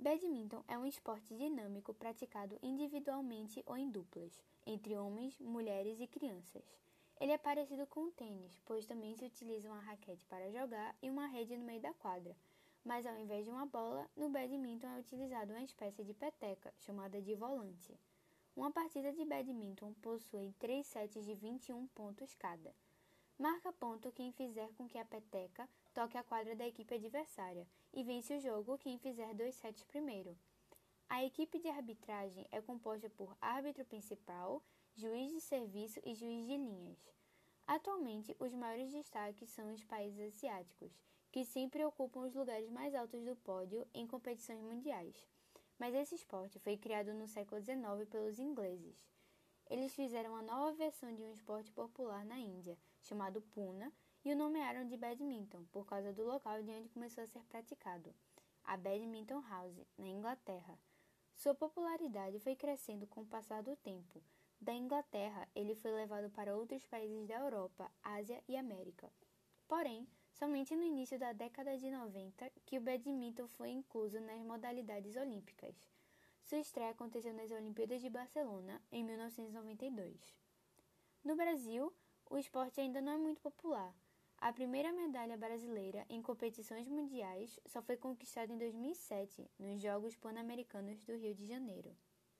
Badminton é um esporte dinâmico praticado individualmente ou em duplas, entre homens, mulheres e crianças. Ele é parecido com o tênis, pois também se utiliza uma raquete para jogar e uma rede no meio da quadra. Mas ao invés de uma bola, no badminton é utilizado uma espécie de peteca, chamada de volante. Uma partida de badminton possui três sets de 21 pontos cada. Marca ponto quem fizer com que a peteca toque a quadra da equipe adversária e vence o jogo quem fizer dois sets primeiro. A equipe de arbitragem é composta por árbitro principal, juiz de serviço e juiz de linhas. Atualmente, os maiores destaques são os países asiáticos, que sempre ocupam os lugares mais altos do pódio em competições mundiais. Mas esse esporte foi criado no século XIX pelos ingleses. Eles fizeram uma nova versão de um esporte popular na Índia, chamado Puna, e o nomearam de badminton por causa do local de onde começou a ser praticado, a Badminton House, na Inglaterra. Sua popularidade foi crescendo com o passar do tempo. Da Inglaterra, ele foi levado para outros países da Europa, Ásia e América. Porém, somente no início da década de 90 que o badminton foi incluso nas modalidades olímpicas. Sua estreia aconteceu nas Olimpíadas de Barcelona em 1992. No Brasil, o esporte ainda não é muito popular, a primeira medalha brasileira em competições mundiais só foi conquistada em 2007, nos Jogos Pan-Americanos do Rio de Janeiro.